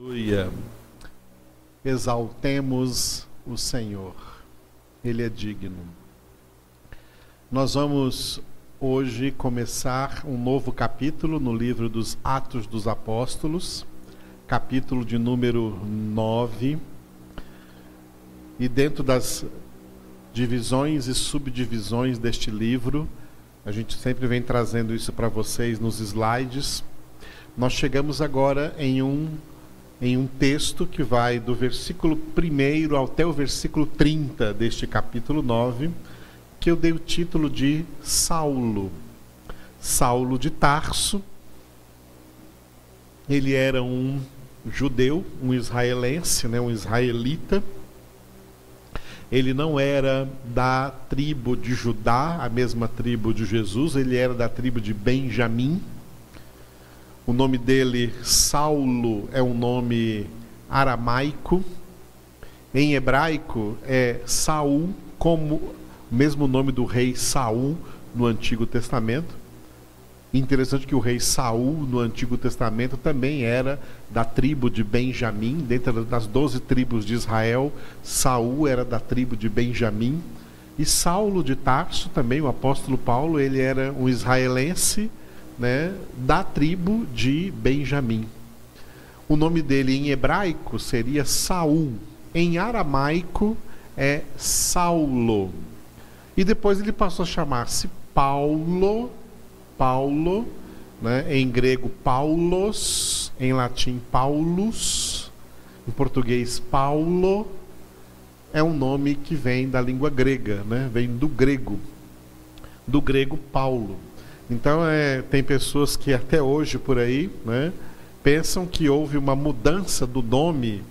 Aleluia. Exaltemos o Senhor. Ele é digno. Nós vamos hoje começar um novo capítulo no livro dos Atos dos Apóstolos, capítulo de número 9. E dentro das divisões e subdivisões deste livro, a gente sempre vem trazendo isso para vocês nos slides. Nós chegamos agora em um em um texto que vai do versículo 1 até o versículo 30 deste capítulo 9, que eu dei o título de Saulo. Saulo de Tarso. Ele era um judeu, um israelense, né, um israelita. Ele não era da tribo de Judá, a mesma tribo de Jesus, ele era da tribo de Benjamim o nome dele, Saulo, é um nome aramaico. Em hebraico é Saul, como o mesmo nome do rei Saul no Antigo Testamento. Interessante que o rei Saul no Antigo Testamento também era da tribo de Benjamim, dentro das doze tribos de Israel, Saul era da tribo de Benjamim. E Saulo de Tarso, também o apóstolo Paulo, ele era um israelense né, da tribo de Benjamim. O nome dele em hebraico seria Saul, em aramaico é Saulo. E depois ele passou a chamar-se Paulo, Paulo, né, em grego Paulos, em latim Paulus, em português Paulo, é um nome que vem da língua grega, né, vem do grego, do grego Paulo. Então, é, tem pessoas que até hoje por aí né, pensam que houve uma mudança do nome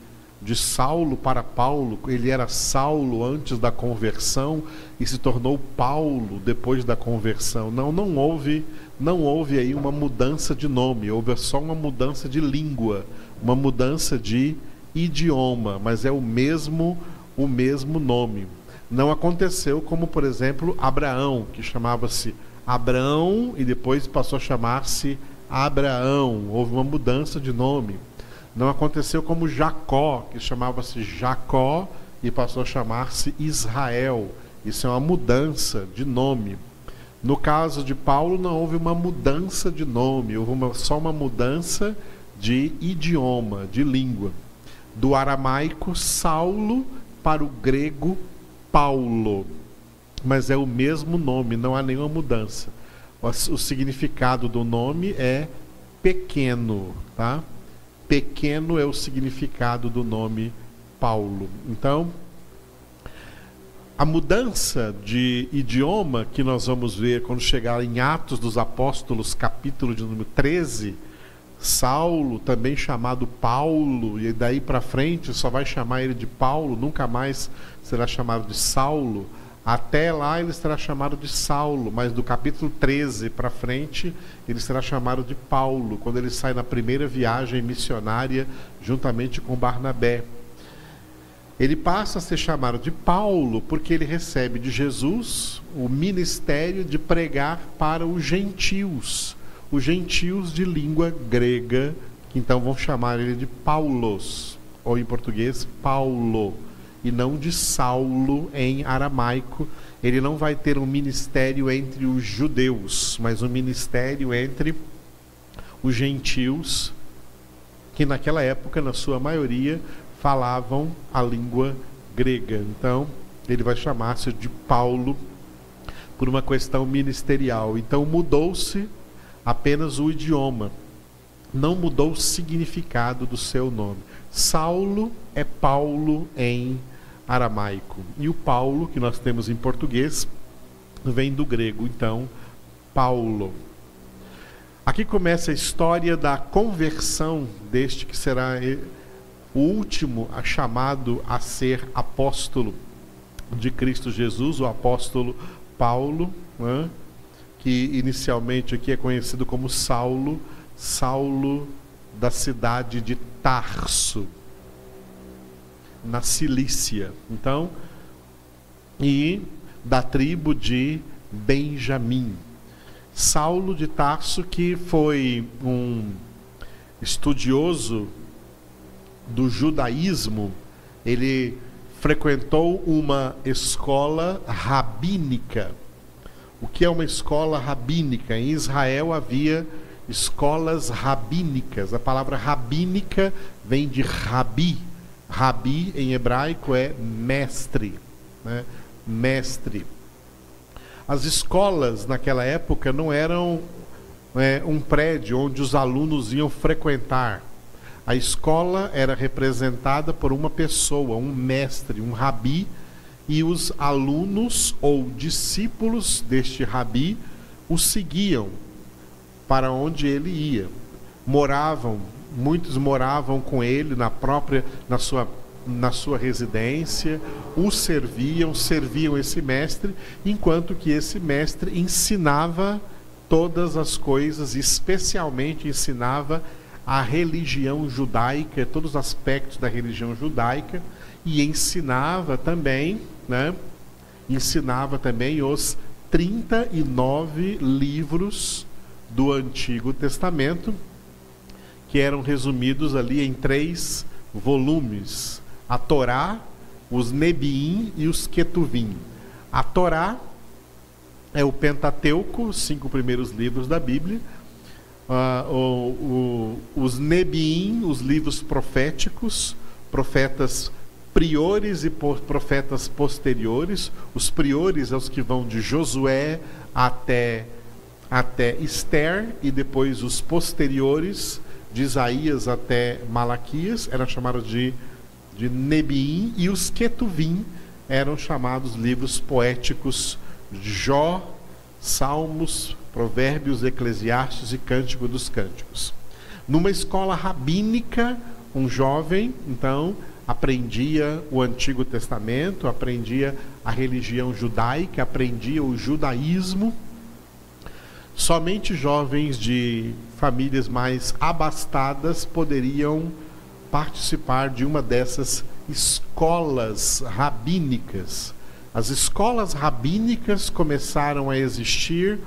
de Saulo para Paulo. Ele era Saulo antes da conversão e se tornou Paulo depois da conversão. Não, não houve, não houve aí uma mudança de nome. Houve só uma mudança de língua, uma mudança de idioma, mas é o mesmo, o mesmo nome. Não aconteceu como, por exemplo, Abraão, que chamava-se Abraão e depois passou a chamar-se Abraão. Houve uma mudança de nome. Não aconteceu como Jacó, que chamava-se Jacó e passou a chamar-se Israel. Isso é uma mudança de nome. No caso de Paulo, não houve uma mudança de nome, houve uma, só uma mudança de idioma, de língua. Do aramaico Saulo para o grego Paulo mas é o mesmo nome, não há nenhuma mudança. O, significado do nome é pequeno, tá? Pequeno é o significado do nome Paulo. Então, a mudança de idioma que nós vamos ver quando chegar em Atos dos Apóstolos, capítulo de número 13, Saulo, também chamado Paulo, e daí para frente só vai chamar ele de Paulo, nunca mais será chamado de Saulo. Até lá ele será chamado de Saulo, mas do capítulo 13 para frente ele será chamado de Paulo, quando ele sai na primeira viagem missionária juntamente com Barnabé. Ele passa a ser chamado de Paulo porque ele recebe de Jesus o ministério de pregar para os gentios, os gentios de língua grega, que então vão chamar ele de Paulos, ou em português, Paulo e não de Saulo em aramaico. Ele não vai ter um ministério entre os judeus, mas um ministério entre os gentios, que naquela época, na sua maioria, falavam a língua grega. Então, ele vai chamar-se de Paulo por uma questão ministerial. Então, mudou-se apenas o idioma, não mudou o significado do seu nome. Saulo é Paulo em aramaico. E o Paulo, que nós temos em português, vem do grego, então, Paulo. Aqui começa a história da conversão deste que será o último a chamado a ser apóstolo de Cristo Jesus, o apóstolo Paulo, né? que inicialmente aqui é conhecido como Saulo, Saulo da cidade de Tarso na Cilícia. Então, e da tribo de Benjamim. Saulo de Tarso, que foi um estudioso do judaísmo, ele frequentou uma escola rabínica. O que é uma escola rabínica? Em Israel havia escolas rabínicas. A palavra rabínica vem de rabi. Rabi em hebraico é mestre. Né? Mestre. As escolas naquela época não eram é, um prédio onde os alunos iam frequentar. A escola era representada por uma pessoa, um mestre, um rabi, e os alunos ou discípulos deste rabi o seguiam para onde ele ia. Moravam, muitos moravam com ele na própria na sua na sua residência, o serviam, serviam esse mestre, enquanto que esse mestre ensinava todas as coisas, especialmente ensinava a religião judaica, todos os aspectos da religião judaica, e ensinava também, né? Ensinava também os 39 livros do Antigo Testamento, que eram resumidos ali em três volumes: a Torá, os Nebiim e os Ketuvim. A Torá é o Pentateuco, os cinco primeiros livros da Bíblia. Uh, o, o, os Nebiim, os livros proféticos, profetas priores e profetas posteriores. Os priores são os que vão de Josué até, até Esther, e depois os posteriores, de Isaías até Malaquias, eram chamados de, de Nebiim, e os Ketuvim eram chamados livros poéticos Jó, Salmos, Provérbios, Eclesiastes e Cântico dos Cânticos. Numa escola rabínica, um jovem, então, aprendia o Antigo Testamento, aprendia a religião judaica, aprendia o judaísmo. Somente jovens de famílias mais abastadas poderiam participar de uma dessas escolas rabínicas as escolas rabínicas começaram a existir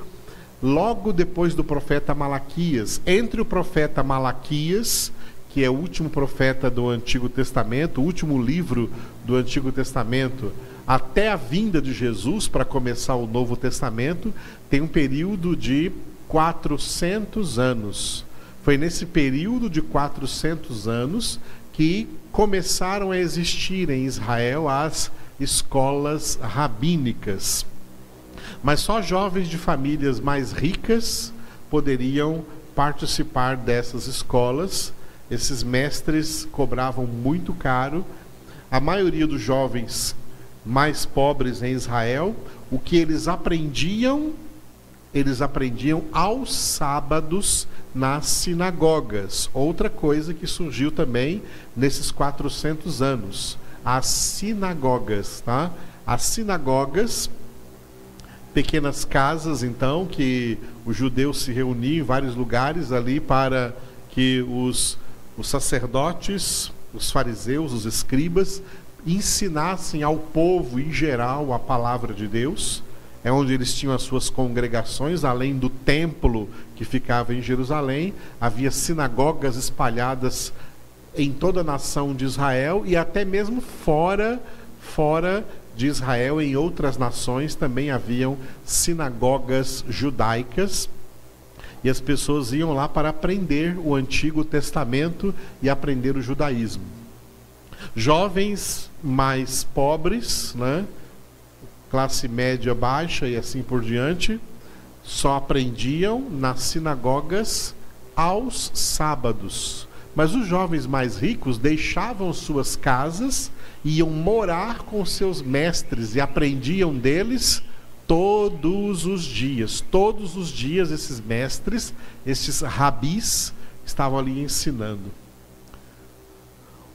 logo depois do profeta Malaquias. Entre o profeta Malaquias, que é o último profeta do Antigo Testamento, o último livro do Antigo Testamento, até a vinda de Jesus para começar o Novo Testamento, tem um período de 400 anos. Foi nesse período de 400 anos que começaram a existir em Israel as escolas rabínicas. Mas só jovens de famílias mais ricas poderiam participar dessas escolas. Esses mestres cobravam muito caro. A maioria dos jovens mais pobres em Israel, o que eles aprendiam, eles aprendiam aos sábados nas sinagogas. Outra coisa que surgiu também nesses 400 anos as sinagogas, tá? As sinagogas, pequenas casas, então, que os judeus se reuniam em vários lugares ali para que os, os sacerdotes, os fariseus, os escribas, ensinassem ao povo em geral a palavra de Deus. É onde eles tinham as suas congregações, além do templo que ficava em Jerusalém, havia sinagogas espalhadas em toda a nação de Israel e até mesmo fora, fora de Israel, em outras nações também haviam sinagogas judaicas. E as pessoas iam lá para aprender o Antigo Testamento e aprender o judaísmo. Jovens mais pobres, né? Classe média baixa e assim por diante, só aprendiam nas sinagogas aos sábados. Mas os jovens mais ricos deixavam suas casas, iam morar com seus mestres e aprendiam deles todos os dias. Todos os dias esses mestres, esses rabis, estavam ali ensinando.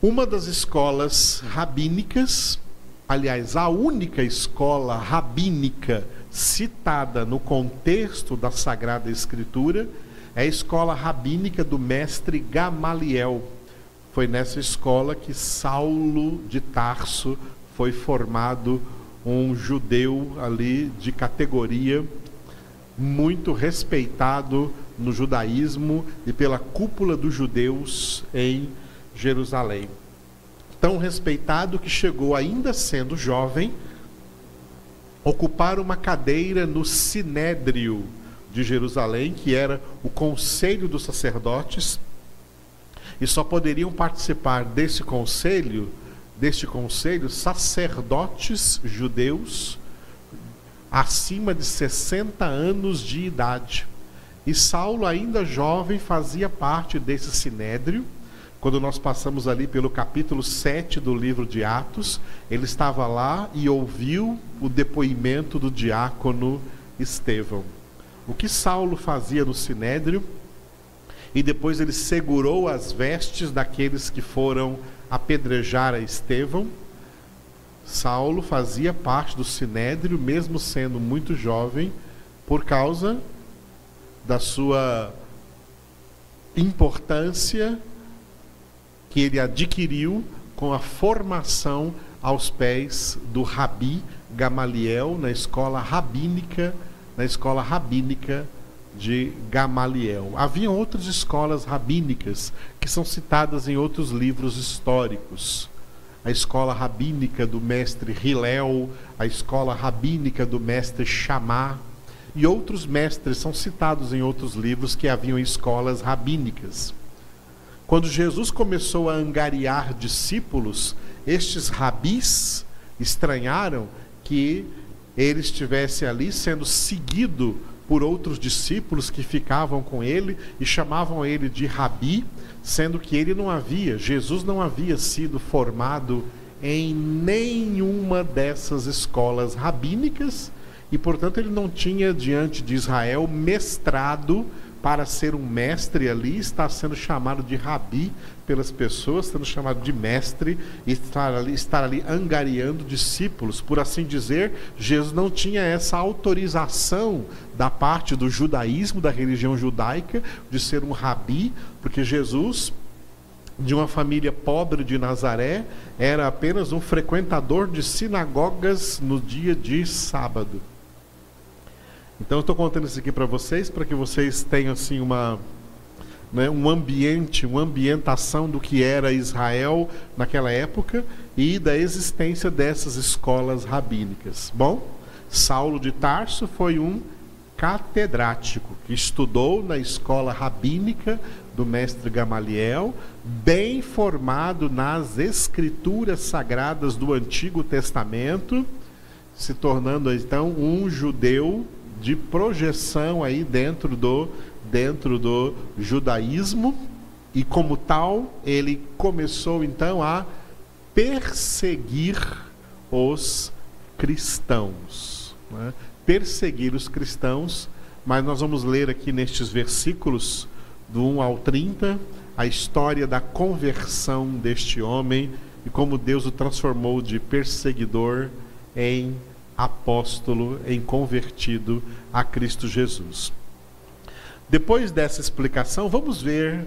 Uma das escolas rabínicas, aliás, a única escola rabínica citada no contexto da Sagrada Escritura, é a escola rabínica do mestre Gamaliel. Foi nessa escola que Saulo de Tarso foi formado um judeu ali de categoria muito respeitado no judaísmo e pela cúpula dos judeus em Jerusalém. Tão respeitado que chegou, ainda sendo jovem, ocupar uma cadeira no Sinédrio de Jerusalém, que era o conselho dos sacerdotes, e só poderiam participar desse conselho, deste conselho, sacerdotes judeus acima de 60 anos de idade. E Saulo, ainda jovem, fazia parte desse sinédrio. Quando nós passamos ali pelo capítulo 7 do livro de Atos, ele estava lá e ouviu o depoimento do diácono Estevão. O que Saulo fazia no sinédrio? E depois ele segurou as vestes daqueles que foram apedrejar a Estevão. Saulo fazia parte do sinédrio, mesmo sendo muito jovem, por causa da sua importância que ele adquiriu com a formação aos pés do Rabi Gamaliel na escola rabínica, na escola rabínica de Gamaliel. Havia outras escolas rabínicas que são citadas em outros livros históricos. A escola rabínica do mestre Hillel, a escola rabínica do mestre Shammah, e outros mestres são citados em outros livros que haviam escolas rabínicas. Quando Jesus começou a angariar discípulos, estes rabis estranharam que ele estivesse ali sendo seguido por outros discípulos que ficavam com ele e chamavam ele de rabi, sendo que ele não havia, Jesus não havia sido formado em nenhuma dessas escolas rabínicas e, portanto, ele não tinha diante de Israel mestrado para ser um mestre ali, está sendo chamado de rabi pelas pessoas, sendo chamado de mestre, e estar ali, estar ali angariando discípulos. Por assim dizer, Jesus não tinha essa autorização da parte do judaísmo, da religião judaica, de ser um rabi, porque Jesus de uma família pobre de Nazaré, era apenas um frequentador de sinagogas no dia de sábado. Então eu estou contando isso aqui para vocês, para que vocês tenham assim uma né, um ambiente, uma ambientação do que era Israel naquela época e da existência dessas escolas rabínicas. Bom, Saulo de Tarso foi um catedrático que estudou na escola rabínica do mestre Gamaliel, bem formado nas escrituras sagradas do Antigo Testamento, se tornando então um judeu de projeção aí dentro do dentro do judaísmo e como tal ele começou então a perseguir os cristãos, né? perseguir os cristãos, mas nós vamos ler aqui nestes versículos do 1 ao 30 a história da conversão deste homem e como Deus o transformou de perseguidor em apóstolo, em convertido a Cristo Jesus. Depois dessa explicação, vamos ver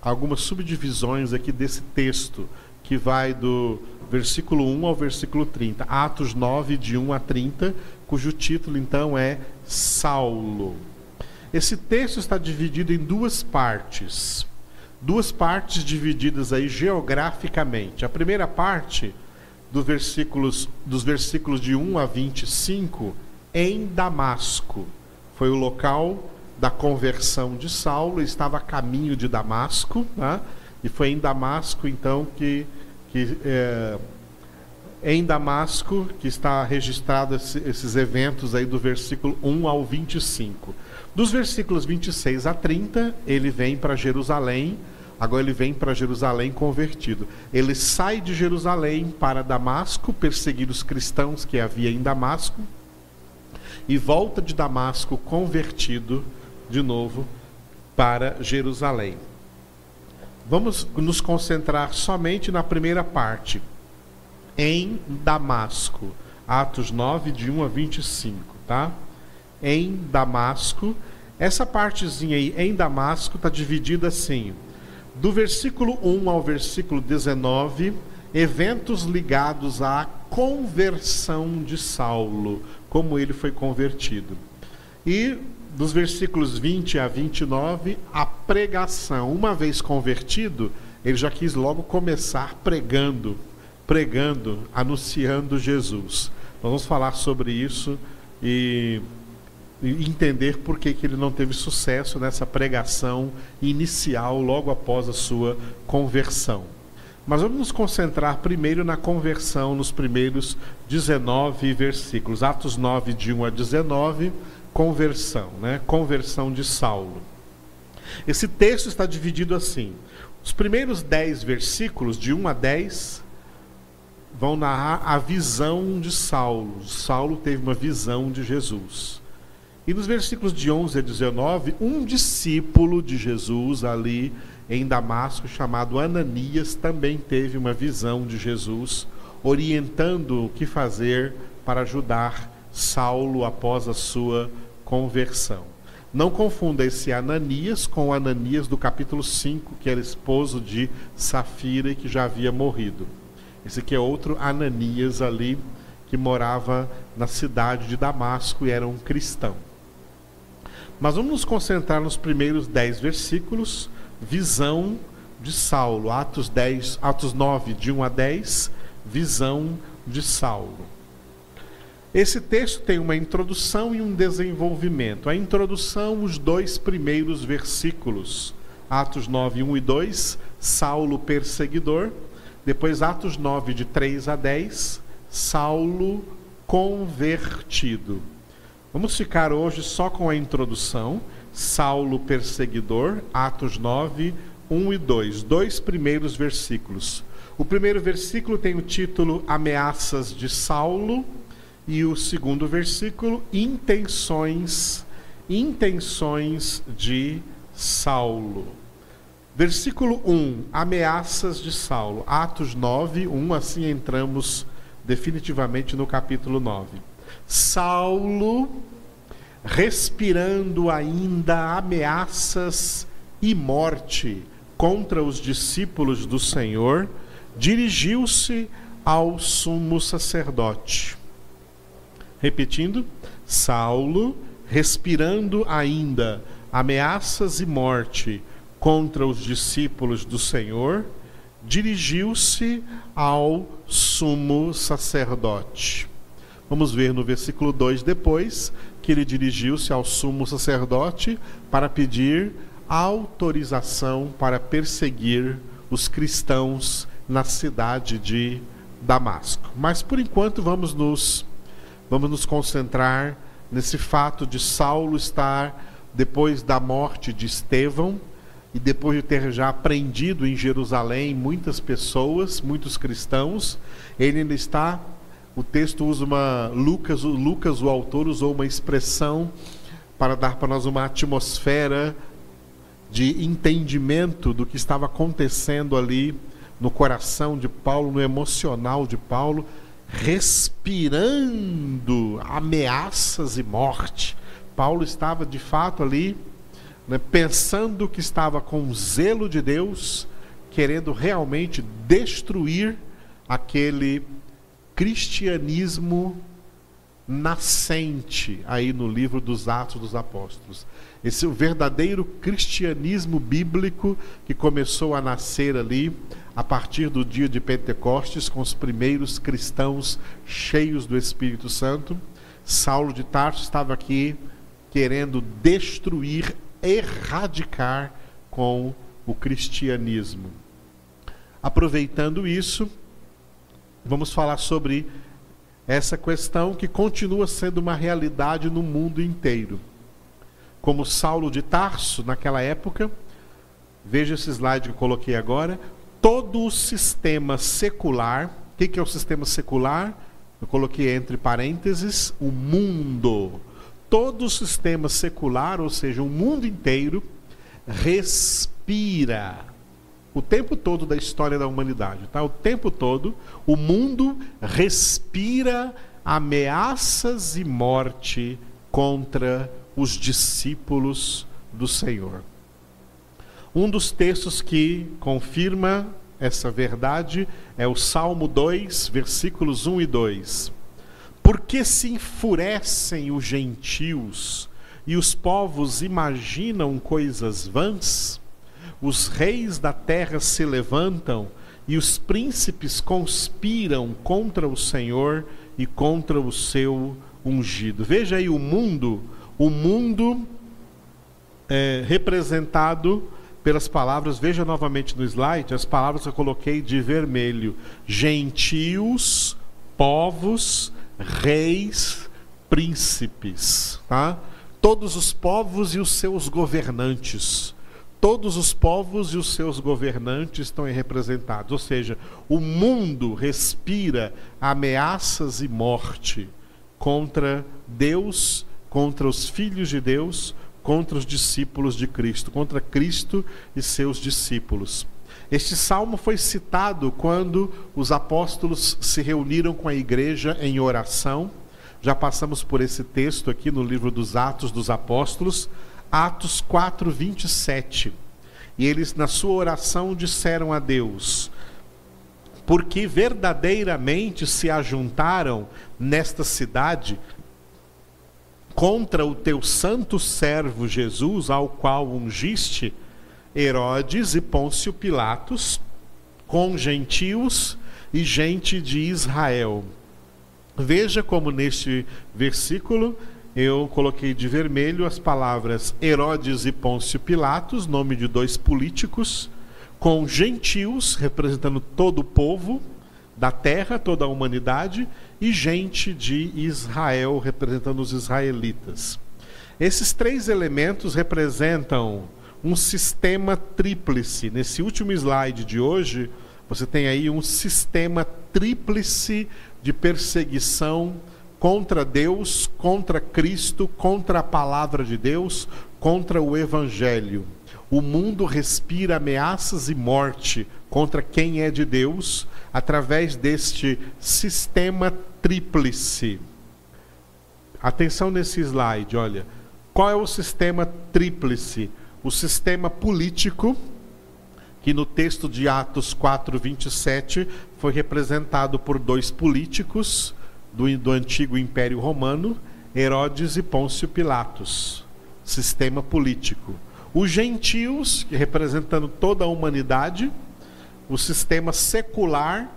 algumas subdivisões aqui desse texto, que vai do versículo 1 ao versículo 30. Atos 9, de 1 a 30, cujo título então é Saulo. Esse texto está dividido em duas partes. Duas partes divididas aí geograficamente. A primeira parte do versículos, dos versículos de 1 a 25 em Damasco. Foi o local da conversão de Saulo, estava a caminho de Damasco, né? e foi em Damasco então que, que é, em Damasco que está registrado esse, esses eventos aí do versículo 1 ao 25. Dos versículos 26 a 30, ele vem para Jerusalém, Agora ele vem para Jerusalém convertido. Ele sai de Jerusalém para Damasco, perseguir os cristãos que havia em Damasco, e volta de Damasco convertido de novo para Jerusalém. Vamos nos concentrar somente na primeira parte, em Damasco. Atos 9, de 1 a 25, tá? Em Damasco. Essa partezinha aí, em Damasco, está dividida assim do versículo 1 ao versículo 19, eventos ligados à conversão de Saulo, como ele foi convertido. E dos versículos 20 a 29, a pregação. Uma vez convertido, ele já quis logo começar pregando, pregando, anunciando Jesus. Vamos falar sobre isso e entender por que, que ele não teve sucesso nessa pregação inicial logo após a sua conversão. Mas vamos nos concentrar primeiro na conversão, nos primeiros 19 versículos. Atos 9, de 1 a 19, conversão, né? Conversão de Saulo. Esse texto está dividido assim. Os primeiros 10 versículos, de 1 a 10, vão narrar a visão de Saulo. Saulo teve uma visão de Jesus. E nos versículos de 11 a 19, um discípulo de Jesus ali em Damasco, chamado Ananias, também teve uma visão de Jesus, orientando o que fazer para ajudar Saulo após a sua conversão. Não confunda esse Ananias com o Ananias do capítulo 5, que era esposo de Safira e que já havia morrido. Esse aqui é outro Ananias ali, que morava na cidade de Damasco e era um cristão. Mas vamos nos concentrar nos primeiros dez versículos, visão de Saulo. Atos, 10, Atos 9, de 1 a 10, visão de Saulo. Esse texto tem uma introdução e um desenvolvimento. A introdução, os dois primeiros versículos. Atos 9, 1 e 2, Saulo perseguidor. Depois, Atos 9, de 3 a 10, Saulo convertido. Vamos ficar hoje só com a introdução Saulo perseguidor, Atos 9, 1 e 2, dois primeiros versículos. O primeiro versículo tem o título Ameaças de Saulo e o segundo versículo Intenções intenções de Saulo. Versículo 1, ameaças de Saulo. Atos 9, 1, assim entramos definitivamente no capítulo 9. Saulo respirando ainda ameaças e morte contra os discípulos do Senhor, dirigiu-se ao sumo sacerdote. Repetindo, Saulo, respirando ainda ameaças e morte contra os discípulos do Senhor, dirigiu-se ao sumo sacerdote. Vamos ver no versículo 2 depois que ele dirigiu-se ao sumo sacerdote para pedir autorização para perseguir os cristãos na cidade de Damasco. Mas por enquanto vamos nos vamos nos concentrar nesse fato de Saulo estar depois da morte de Estevão e depois de ter já aprendido em Jerusalém muitas pessoas, muitos cristãos, ele ainda está o texto usa uma. Lucas, o Lucas, o autor, usou uma expressão para dar para nós uma atmosfera de entendimento do que estava acontecendo ali no coração de Paulo, no emocional de Paulo, respirando ameaças e morte. Paulo estava de fato ali, né, pensando que estava com zelo de Deus, querendo realmente destruir aquele cristianismo nascente aí no livro dos Atos dos Apóstolos. Esse é o verdadeiro cristianismo bíblico que começou a nascer ali a partir do dia de Pentecostes com os primeiros cristãos cheios do Espírito Santo. Saulo de Tarso estava aqui querendo destruir, erradicar com o cristianismo. Aproveitando isso, vamos falar sobre essa questão que continua sendo uma realidade no mundo inteiro. Como Saulo de Tarso, naquela época, veja esse slide que eu coloquei agora, todo o sistema secular, o que, que é o sistema secular? Eu coloquei entre parênteses, o mundo. Todo o sistema secular, ou seja, o mundo inteiro, respira o tempo todo da história da humanidade, tá? O tempo todo o mundo respira ameaças e morte contra os discípulos do Senhor. Um dos textos que confirma essa verdade é o Salmo 2, versículos 1 e 2. Porque se enfurecem os gentios e os povos imaginam coisas vãs? Os reis da terra se levantam e os príncipes conspiram contra o Senhor e contra o seu ungido. Veja aí o mundo, o mundo é, representado pelas palavras, veja novamente no slide, as palavras que eu coloquei de vermelho: gentios, povos, reis, príncipes, tá? Todos os povos e os seus governantes. Todos os povos e os seus governantes estão representados, ou seja, o mundo respira ameaças e morte contra Deus, contra os filhos de Deus, contra os discípulos de Cristo, contra Cristo e seus discípulos. Este salmo foi citado quando os apóstolos se reuniram com a igreja em oração. Já passamos por esse texto aqui no livro dos Atos dos Apóstolos, Atos 4, 27. E eles, na sua oração, disseram a Deus: Porque verdadeiramente se ajuntaram nesta cidade contra o teu santo servo Jesus, ao qual ungiste Herodes e Pôncio Pilatos, com gentios e gente de Israel. Veja como neste versículo eu coloquei de vermelho as palavras Herodes e Pôncio Pilatos, nome de dois políticos, com gentios, representando todo o povo da terra, toda a humanidade, e gente de Israel, representando os israelitas. Esses três elementos representam um sistema tríplice. Nesse último slide de hoje, você tem aí um sistema tríplice de perseguição contra Deus, contra Cristo, contra a palavra de Deus, contra o Evangelho. O mundo respira ameaças e morte contra quem é de Deus através deste sistema tríplice. Atenção nesse slide, olha. Qual é o sistema tríplice? O sistema político, que no texto de Atos 4, 27 foi representado por dois políticos do, do antigo Império Romano, Herodes e Pôncio Pilatos. Sistema político. Os gentios, representando toda a humanidade, o sistema secular,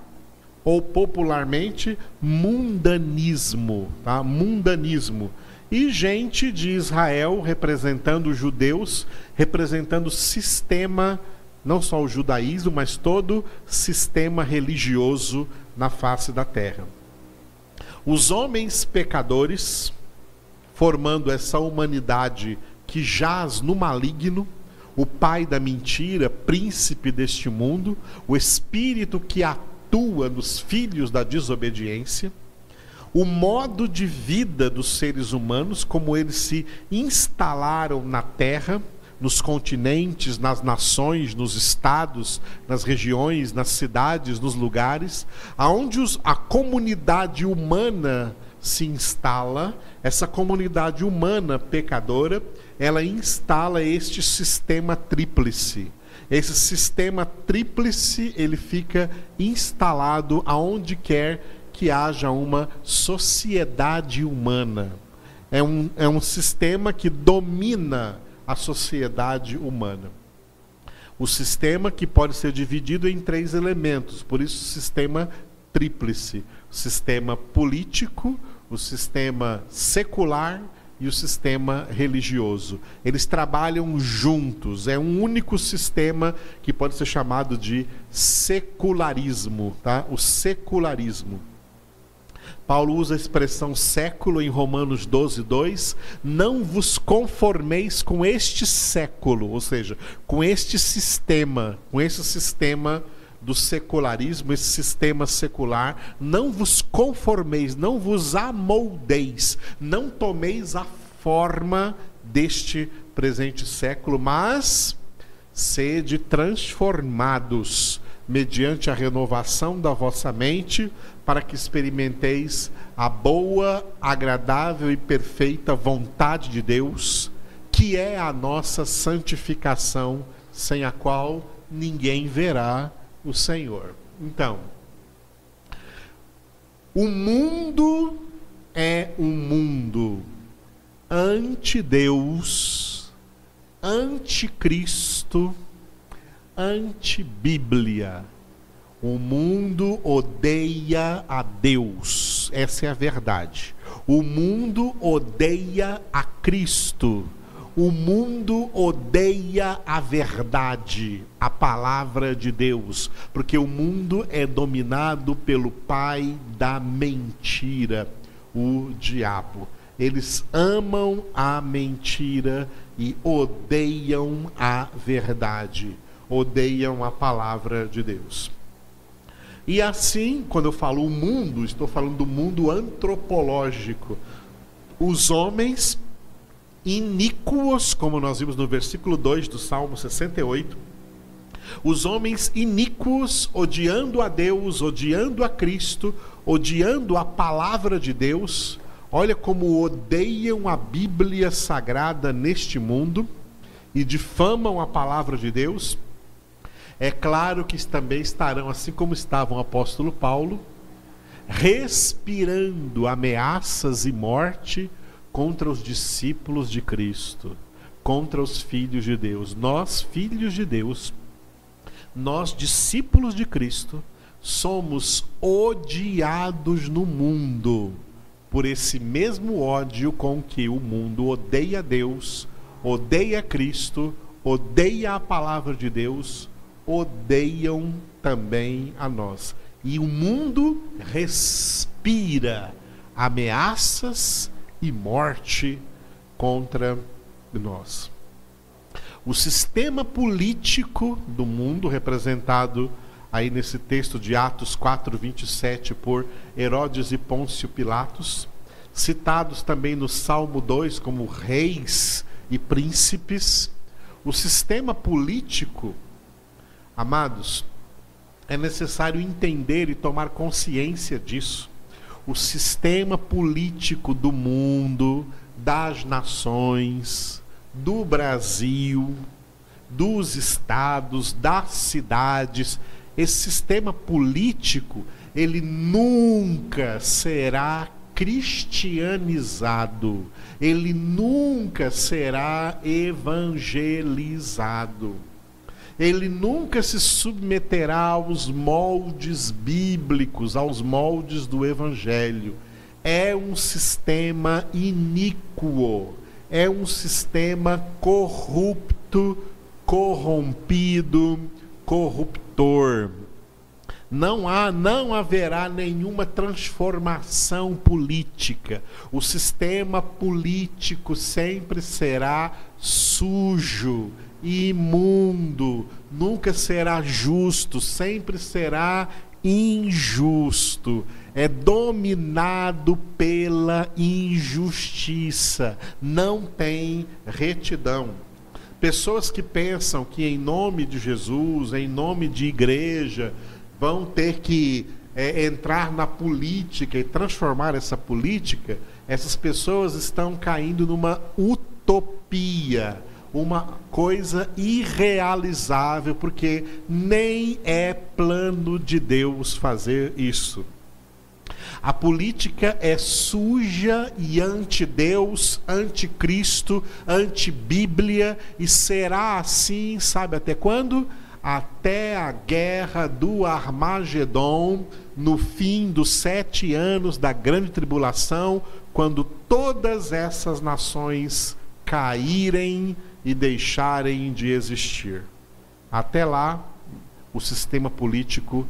ou popularmente mundanismo, tá? Mundanismo. E gente de Israel representando os judeus, representando o sistema, não só o judaísmo, mas todo sistema religioso na face da terra. Os homens pecadores, formando essa humanidade que jaz no maligno, o pai da mentira, príncipe deste mundo, o espírito que atua nos filhos da desobediência, o modo de vida dos seres humanos, como eles se instalaram na terra, nos continentes, nas nações, nos estados, nas regiões, nas cidades, nos lugares, aonde os, a comunidade humana se instala, essa comunidade humana pecadora, ela instala este sistema tríplice. Esse sistema tríplice, ele fica instalado aonde quer que haja uma sociedade humana. É um, é um sistema que domina a sociedade humana. O sistema que pode ser dividido em três elementos, por isso sistema tríplice: o sistema político, o sistema secular e o sistema religioso. Eles trabalham juntos, é um único sistema que pode ser chamado de secularismo, tá? O secularismo. Paulo usa a expressão século em Romanos 12, 2. Não vos conformeis com este século, ou seja, com este sistema, com esse sistema do secularismo, esse sistema secular. Não vos conformeis, não vos amoldeis, não tomeis a forma deste presente século, mas sede transformados mediante a renovação da vossa mente para que experimenteis a boa, agradável e perfeita vontade de Deus, que é a nossa santificação, sem a qual ninguém verá o Senhor. Então, o mundo é um mundo anti-Deus, anticristo, antibíblia. O mundo odeia a Deus, essa é a verdade. O mundo odeia a Cristo. O mundo odeia a verdade, a palavra de Deus, porque o mundo é dominado pelo pai da mentira, o diabo. Eles amam a mentira e odeiam a verdade, odeiam a palavra de Deus. E assim, quando eu falo o mundo, estou falando do mundo antropológico. Os homens iníquos, como nós vimos no versículo 2 do Salmo 68, os homens iníquos, odiando a Deus, odiando a Cristo, odiando a palavra de Deus, olha como odeiam a Bíblia sagrada neste mundo e difamam a palavra de Deus. É claro que também estarão, assim como estava o apóstolo Paulo, respirando ameaças e morte contra os discípulos de Cristo, contra os filhos de Deus. Nós, filhos de Deus, nós, discípulos de Cristo, somos odiados no mundo por esse mesmo ódio com que o mundo odeia Deus, odeia Cristo, odeia a palavra de Deus, odeiam também a nós. E o mundo respira ameaças e morte contra nós. O sistema político do mundo, representado aí nesse texto de Atos 4, 27, por Herodes e Pôncio Pilatos, citados também no Salmo 2 como reis e príncipes, o sistema político, amados, é necessário entender e tomar consciência disso. O sistema político do mundo, das nações, do Brasil, dos estados, das cidades, esse sistema político, ele nunca será cristianizado, ele nunca será evangelizado ele nunca se submeterá aos moldes bíblicos, aos moldes do Evangelho. É um sistema iníquo, é um sistema corrupto, corrompido, corruptor. Não há, não haverá nenhuma transformação política. O sistema político sempre será sujo, imundo, nunca será justo, sempre será injusto. É dominado pela injustiça, não tem retidão. Pessoas que pensam que em nome de Jesus, em nome de igreja, vão ter que é, entrar na política e transformar essa política, essas pessoas estão caindo numa utopia uma coisa irrealizável, porque nem é plano de Deus fazer isso. A política é suja e anti-Deus, anti-Cristo, anti-Bíblia e será assim, sabe até quando? Até a guerra do Armagedon, no fim dos sete anos da grande tribulação, quando todas essas nações caírem e deixarem de existir. Até lá, o sistema político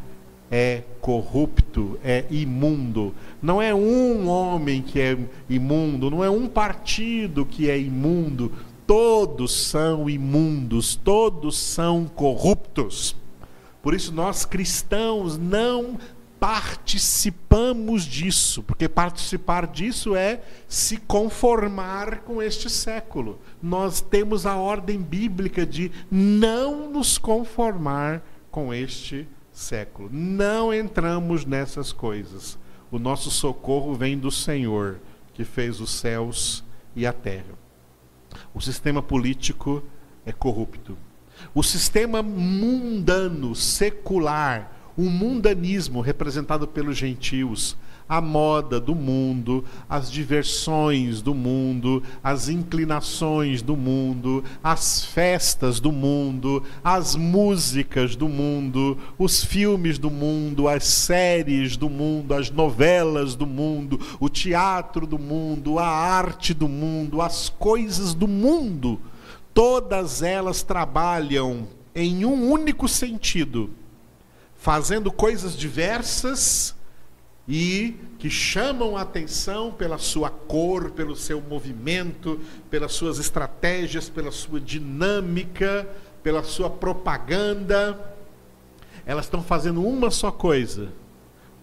é corrupto, é imundo. Não é um homem que é imundo, não é um partido que é imundo. Todos são imundos, todos são corruptos. Por isso, nós cristãos não participamos disso, porque participar disso é se conformar com este século. Nós temos a ordem bíblica de não nos conformar com este século. Não entramos nessas coisas. O nosso socorro vem do Senhor, que fez os céus e a terra. O sistema político é corrupto. O sistema mundano, secular, o mundanismo representado pelos gentios, a moda do mundo, as diversões do mundo, as inclinações do mundo, as festas do mundo, as músicas do mundo, os filmes do mundo, as séries do mundo, as novelas do mundo, o teatro do mundo, a arte do mundo, as coisas do mundo. Todas elas trabalham em um único sentido, fazendo coisas diversas e que chamam a atenção pela sua cor, pelo seu movimento, pelas suas estratégias, pela sua dinâmica, pela sua propaganda. Elas estão fazendo uma só coisa: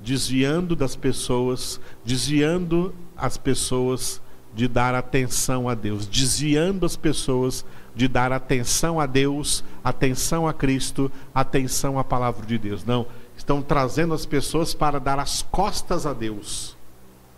desviando das pessoas, desviando as pessoas de dar atenção a Deus, desviando as pessoas de dar atenção a Deus, atenção a Cristo, atenção à palavra de Deus. Não estão trazendo as pessoas para dar as costas a Deus,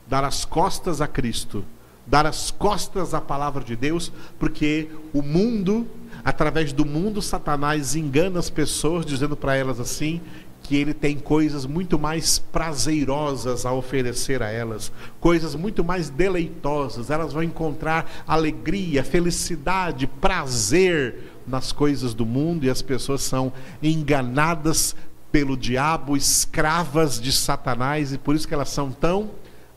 dar as costas a Cristo, dar as costas à palavra de Deus, porque o mundo, através do mundo, Satanás engana as pessoas, dizendo para elas assim: que ele tem coisas muito mais prazerosas a oferecer a elas, coisas muito mais deleitosas. Elas vão encontrar alegria, felicidade, prazer nas coisas do mundo e as pessoas são enganadas pelo diabo, escravas de Satanás, e por isso que elas são tão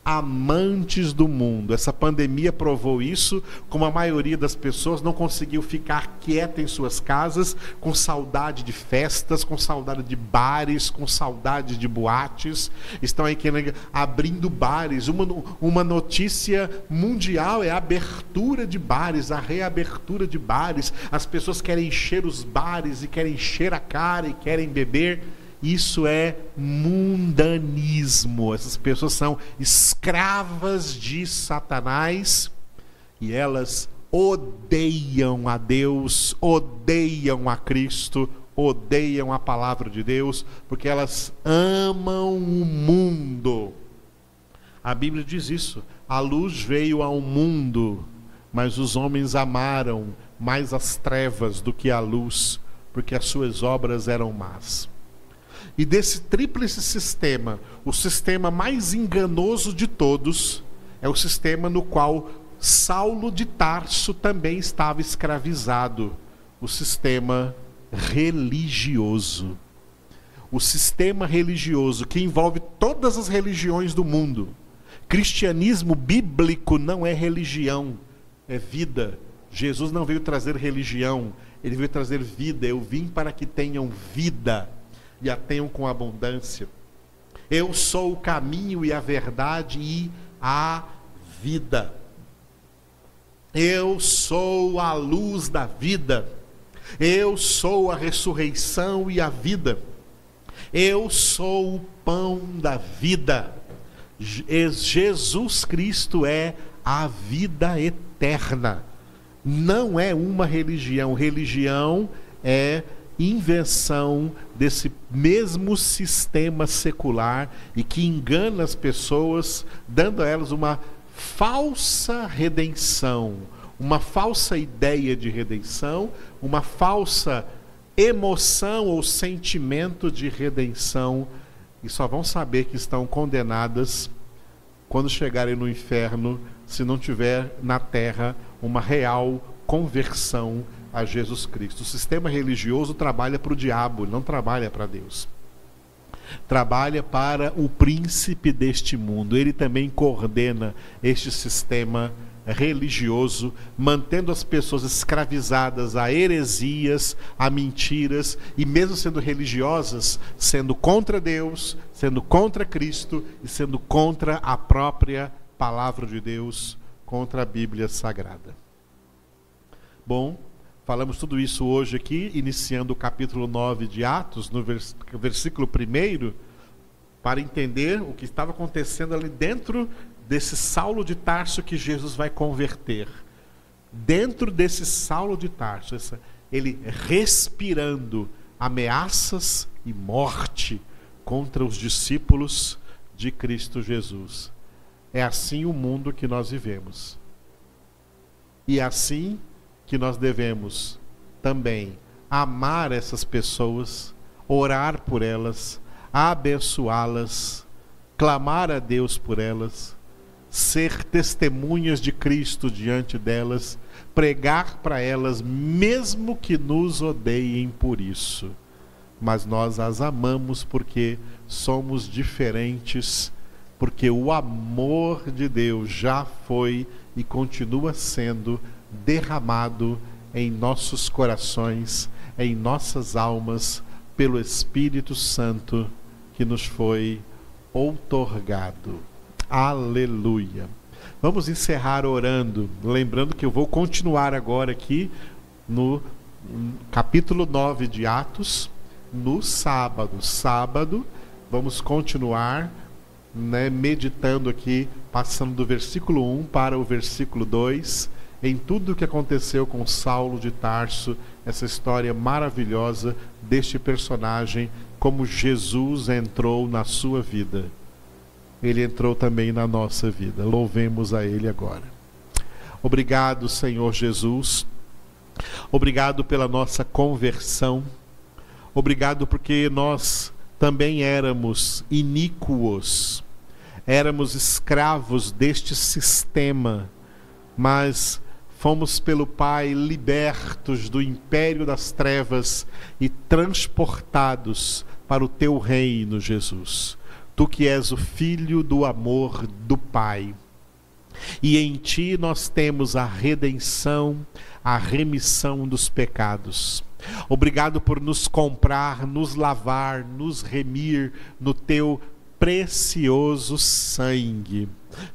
amantes do mundo. Essa pandemia provou isso, como a maioria das pessoas não conseguiu ficar quieta em suas casas, com saudade de festas, com saudade de bares, com saudade de boates. Estão aí abrindo bares. Uma, uma notícia mundial é a abertura de bares, a reabertura de bares. As pessoas querem encher os bares e querem encher a cara e querem beber. Isso é mundanismo. Essas pessoas são escravas de Satanás e elas odeiam a Deus, odeiam a Cristo, odeiam a palavra de Deus, porque elas amam o mundo. A Bíblia diz isso. A luz veio ao mundo, mas os homens amaram mais as trevas do que a luz, porque as suas obras eram más. E desse tríplice sistema, o sistema mais enganoso de todos é o sistema no qual Saulo de Tarso também estava escravizado o sistema religioso. O sistema religioso que envolve todas as religiões do mundo. Cristianismo bíblico não é religião, é vida. Jesus não veio trazer religião, ele veio trazer vida. Eu vim para que tenham vida e a tenham com abundância. Eu sou o caminho e a verdade e a vida. Eu sou a luz da vida. Eu sou a ressurreição e a vida. Eu sou o pão da vida. Jesus Cristo é a vida eterna. Não é uma religião. Religião é invenção desse mesmo sistema secular e que engana as pessoas, dando a elas uma falsa redenção, uma falsa ideia de redenção, uma falsa emoção ou sentimento de redenção, e só vão saber que estão condenadas quando chegarem no inferno, se não tiver na terra uma real conversão a Jesus Cristo. O sistema religioso trabalha para o diabo, não trabalha para Deus. Trabalha para o príncipe deste mundo. Ele também coordena este sistema religioso, mantendo as pessoas escravizadas a heresias, a mentiras e, mesmo sendo religiosas, sendo contra Deus, sendo contra Cristo e sendo contra a própria palavra de Deus, contra a Bíblia Sagrada. Bom, Falamos tudo isso hoje aqui, iniciando o capítulo 9 de Atos, no versículo 1, para entender o que estava acontecendo ali dentro desse Saulo de Tarso que Jesus vai converter. Dentro desse Saulo de Tarso, ele respirando ameaças e morte contra os discípulos de Cristo Jesus. É assim o mundo que nós vivemos. E assim que nós devemos também amar essas pessoas, orar por elas, abençoá-las clamar a Deus por elas, ser testemunhas de Cristo diante delas, pregar para elas, mesmo que nos odeiem por isso. Mas nós as amamos porque somos diferentes, porque o amor de Deus já foi e continua sendo derramado em nossos corações, em nossas almas, pelo Espírito Santo que nos foi outorgado. Aleluia. Vamos encerrar orando, lembrando que eu vou continuar agora aqui no capítulo 9 de Atos, no sábado. Sábado, vamos continuar né, meditando aqui, passando do versículo 1 para o versículo 2, em tudo o que aconteceu com Saulo de Tarso, essa história maravilhosa deste personagem, como Jesus entrou na sua vida. Ele entrou também na nossa vida. Louvemos a Ele agora. Obrigado, Senhor Jesus. Obrigado pela nossa conversão. Obrigado porque nós também éramos iníquos, éramos escravos deste sistema, mas fomos pelo Pai libertos do império das trevas e transportados para o teu reino, Jesus. Tu que és o filho do amor do Pai. E em ti nós temos a redenção, a remissão dos pecados. Obrigado por nos comprar, nos lavar, nos remir no teu precioso sangue.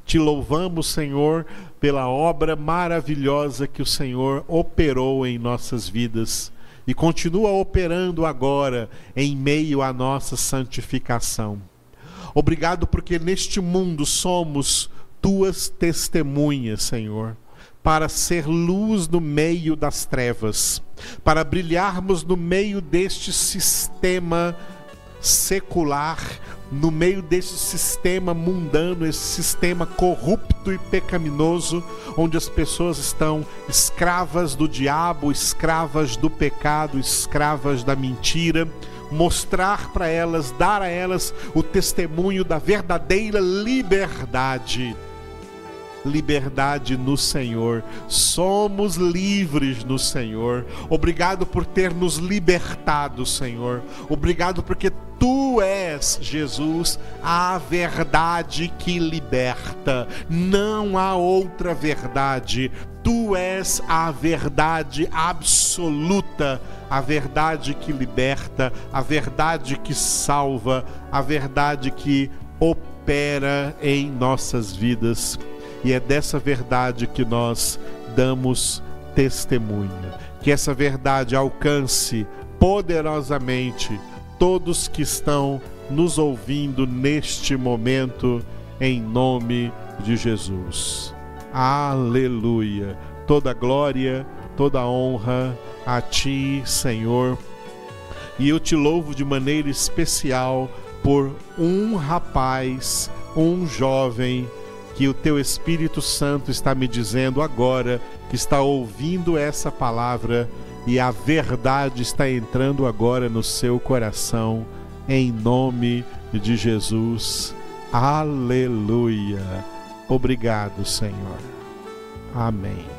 Te louvamos, Senhor, pela obra maravilhosa que o Senhor operou em nossas vidas e continua operando agora em meio à nossa santificação. Obrigado porque neste mundo somos tuas testemunhas, Senhor, para ser luz no meio das trevas, para brilharmos no meio deste sistema secular, no meio desse sistema mundano, esse sistema corrupto e pecaminoso, onde as pessoas estão escravas do diabo, escravas do pecado, escravas da mentira mostrar para elas, dar a elas o testemunho da verdadeira liberdade. Liberdade no Senhor, somos livres no Senhor. Obrigado por ter nos libertado, Senhor. Obrigado porque Tu és, Jesus, a verdade que liberta. Não há outra verdade. Tu és a verdade absoluta, a verdade que liberta, a verdade que salva, a verdade que opera em nossas vidas. E é dessa verdade que nós damos testemunho. Que essa verdade alcance poderosamente todos que estão nos ouvindo neste momento, em nome de Jesus. Aleluia. Toda glória, toda honra a ti, Senhor. E eu te louvo de maneira especial por um rapaz, um jovem, que o teu Espírito Santo está me dizendo agora, que está ouvindo essa palavra e a verdade está entrando agora no seu coração, em nome de Jesus. Aleluia. Obrigado, Senhor. Amém.